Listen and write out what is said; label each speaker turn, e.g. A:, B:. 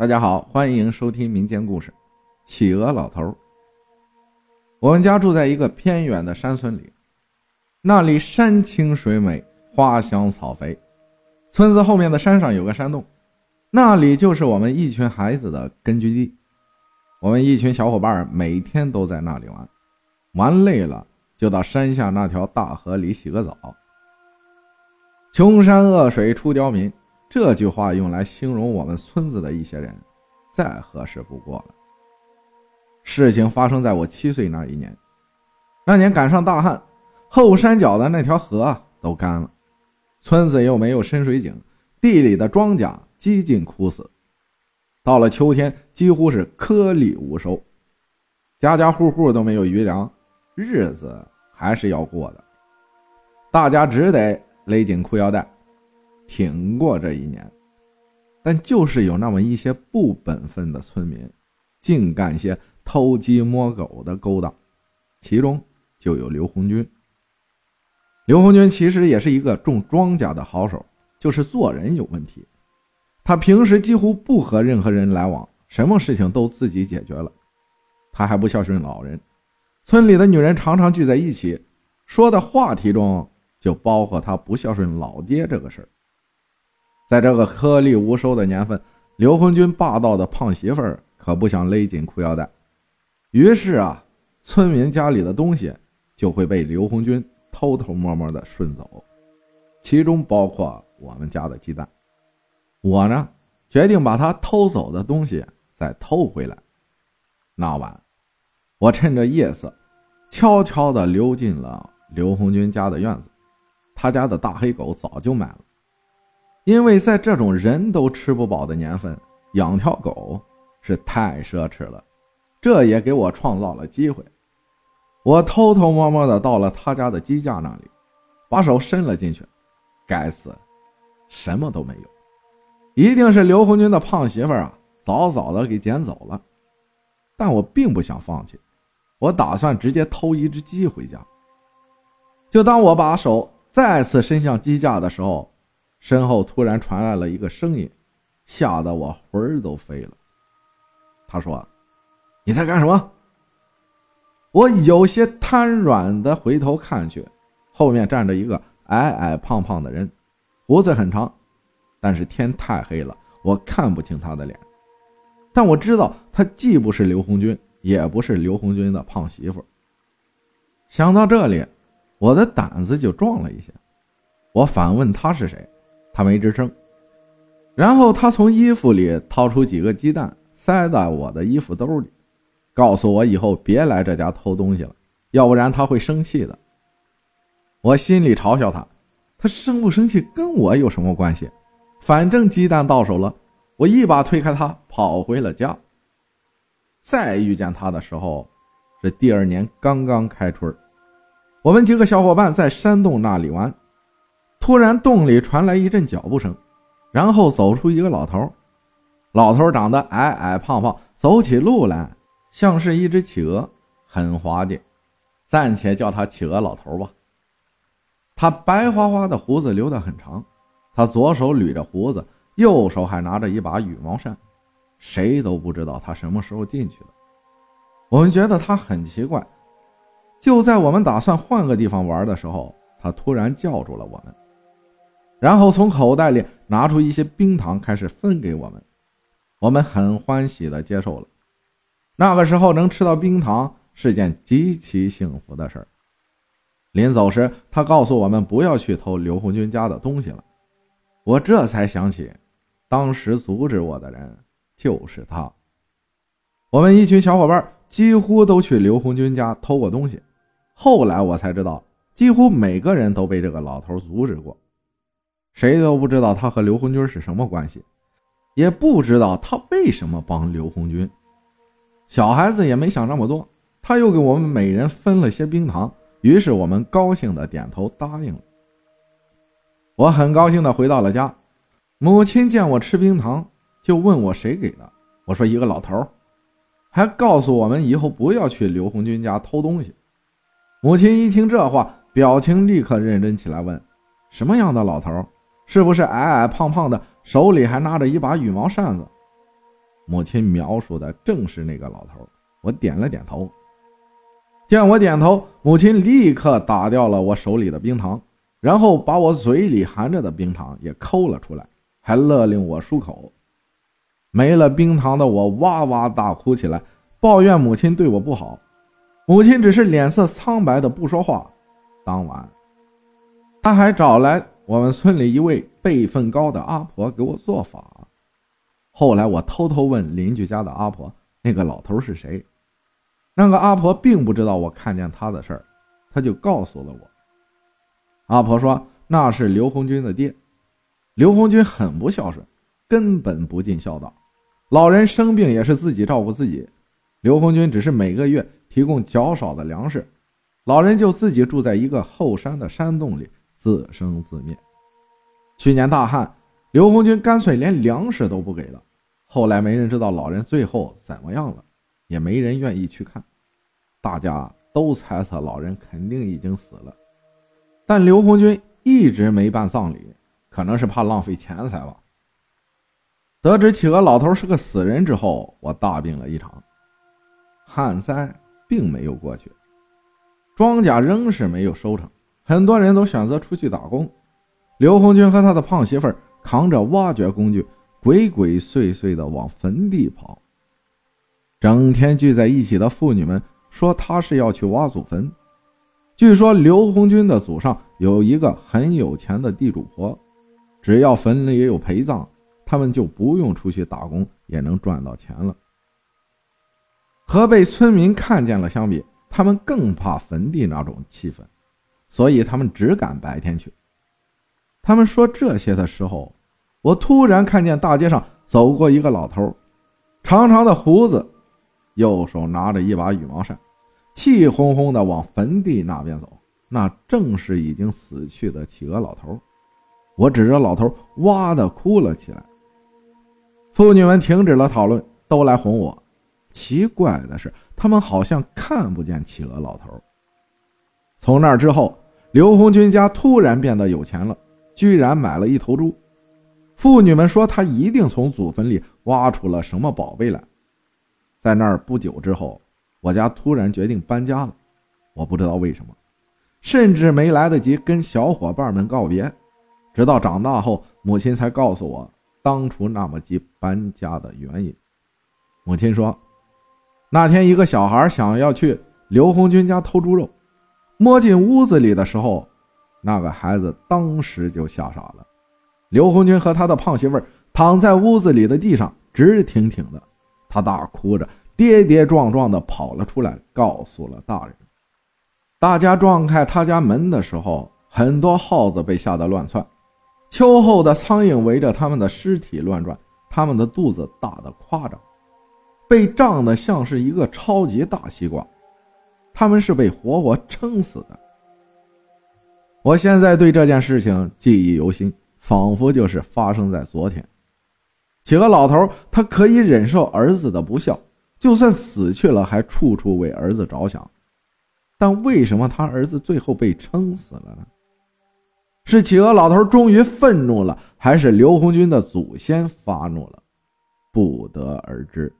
A: 大家好，欢迎收听民间故事《企鹅老头》。我们家住在一个偏远的山村里，那里山清水美，花香草肥。村子后面的山上有个山洞，那里就是我们一群孩子的根据地。我们一群小伙伴每天都在那里玩，玩累了就到山下那条大河里洗个澡。穷山恶水出刁民。这句话用来形容我们村子的一些人，再合适不过了。事情发生在我七岁那一年，那年赶上大旱，后山脚的那条河都干了，村子又没有深水井，地里的庄稼几近枯死。到了秋天，几乎是颗粒无收，家家户户都没有余粮，日子还是要过的，大家只得勒紧裤腰带。挺过这一年，但就是有那么一些不本分的村民，净干些偷鸡摸狗的勾当，其中就有刘红军。刘红军其实也是一个种庄稼的好手，就是做人有问题。他平时几乎不和任何人来往，什么事情都自己解决了。他还不孝顺老人，村里的女人常常聚在一起，说的话题中就包括他不孝顺老爹这个事儿。在这个颗粒无收的年份，刘红军霸道的胖媳妇儿可不想勒紧裤腰带，于是啊，村民家里的东西就会被刘红军偷偷摸摸的顺走，其中包括我们家的鸡蛋。我呢，决定把他偷走的东西再偷回来。那晚，我趁着夜色，悄悄地溜进了刘红军家的院子，他家的大黑狗早就买了。因为在这种人都吃不饱的年份，养条狗是太奢侈了，这也给我创造了机会。我偷偷摸摸的到了他家的鸡架那里，把手伸了进去，该死，什么都没有，一定是刘红军的胖媳妇啊，早早的给捡走了。但我并不想放弃，我打算直接偷一只鸡回家。就当我把手再次伸向鸡架的时候。身后突然传来了一个声音，吓得我魂儿都飞了。他说：“你在干什么？”我有些瘫软的回头看去，后面站着一个矮矮胖胖的人，胡子很长，但是天太黑了，我看不清他的脸。但我知道他既不是刘红军，也不是刘红军的胖媳妇。想到这里，我的胆子就壮了一些。我反问他是谁。他没吱声，然后他从衣服里掏出几个鸡蛋，塞在我的衣服兜里，告诉我以后别来这家偷东西了，要不然他会生气的。我心里嘲笑他，他生不生气跟我有什么关系？反正鸡蛋到手了，我一把推开他，跑回了家。再遇见他的时候，是第二年刚刚开春，我们几个小伙伴在山洞那里玩。突然，洞里传来一阵脚步声，然后走出一个老头。老头长得矮矮胖胖，走起路来像是一只企鹅，很滑稽，暂且叫他企鹅老头吧。他白花花的胡子留得很长，他左手捋着胡子，右手还拿着一把羽毛扇，谁都不知道他什么时候进去的。我们觉得他很奇怪。就在我们打算换个地方玩的时候，他突然叫住了我们。然后从口袋里拿出一些冰糖，开始分给我们。我们很欢喜地接受了。那个时候能吃到冰糖是件极其幸福的事儿。临走时，他告诉我们不要去偷刘红军家的东西了。我这才想起，当时阻止我的人就是他。我们一群小伙伴几乎都去刘红军家偷过东西。后来我才知道，几乎每个人都被这个老头阻止过。谁都不知道他和刘红军是什么关系，也不知道他为什么帮刘红军。小孩子也没想那么多，他又给我们每人分了些冰糖，于是我们高兴的点头答应了。我很高兴的回到了家，母亲见我吃冰糖，就问我谁给的。我说一个老头，还告诉我们以后不要去刘红军家偷东西。母亲一听这话，表情立刻认真起来，问什么样的老头？是不是矮矮胖胖的，手里还拿着一把羽毛扇子？母亲描述的正是那个老头。我点了点头。见我点头，母亲立刻打掉了我手里的冰糖，然后把我嘴里含着的冰糖也抠了出来，还勒令我漱口。没了冰糖的我哇哇大哭起来，抱怨母亲对我不好。母亲只是脸色苍白的不说话。当晚，他还找来我们村里一位辈分高的阿婆给我做法。后来我偷偷问邻居家的阿婆，那个老头是谁？那个阿婆并不知道我看见他的事儿，他就告诉了我。阿婆说那是刘红军的爹，刘红军很不孝顺，根本不尽孝道。老人生病也是自己照顾自己，刘红军只是每个月。提供较少的粮食，老人就自己住在一个后山的山洞里自生自灭。去年大旱，刘红军干脆连粮食都不给了。后来没人知道老人最后怎么样了，也没人愿意去看，大家都猜测老人肯定已经死了。但刘红军一直没办葬礼，可能是怕浪费钱财吧。得知企鹅老头是个死人之后，我大病了一场，旱灾。并没有过去，庄稼仍是没有收成，很多人都选择出去打工。刘红军和他的胖媳妇儿扛着挖掘工具，鬼鬼祟祟地往坟地跑。整天聚在一起的妇女们说，他是要去挖祖坟。据说刘红军的祖上有一个很有钱的地主婆，只要坟里有陪葬，他们就不用出去打工，也能赚到钱了。和被村民看见了相比，他们更怕坟地那种气氛，所以他们只敢白天去。他们说这些的时候，我突然看见大街上走过一个老头，长长的胡子，右手拿着一把羽毛扇，气哄哄地往坟地那边走。那正是已经死去的企鹅老头。我指着老头，哇的哭了起来。妇女们停止了讨论，都来哄我。奇怪的是，他们好像看不见企鹅老头。从那之后，刘红军家突然变得有钱了，居然买了一头猪。妇女们说，他一定从祖坟里挖出了什么宝贝来。在那儿不久之后，我家突然决定搬家了。我不知道为什么，甚至没来得及跟小伙伴们告别，直到长大后，母亲才告诉我当初那么急搬家的原因。母亲说。那天，一个小孩想要去刘红军家偷猪肉，摸进屋子里的时候，那个孩子当时就吓傻了。刘红军和他的胖媳妇躺在屋子里的地上，直挺挺的。他大哭着，跌跌撞撞的跑了出来，告诉了大人。大家撞开他家门的时候，很多耗子被吓得乱窜，秋后的苍蝇围着他们的尸体乱转，他们的肚子大得夸张。被胀得像是一个超级大西瓜，他们是被活活撑死的。我现在对这件事情记忆犹新，仿佛就是发生在昨天。企鹅老头他可以忍受儿子的不孝，就算死去了还处处为儿子着想，但为什么他儿子最后被撑死了呢？是企鹅老头终于愤怒了，还是刘红军的祖先发怒了？不得而知。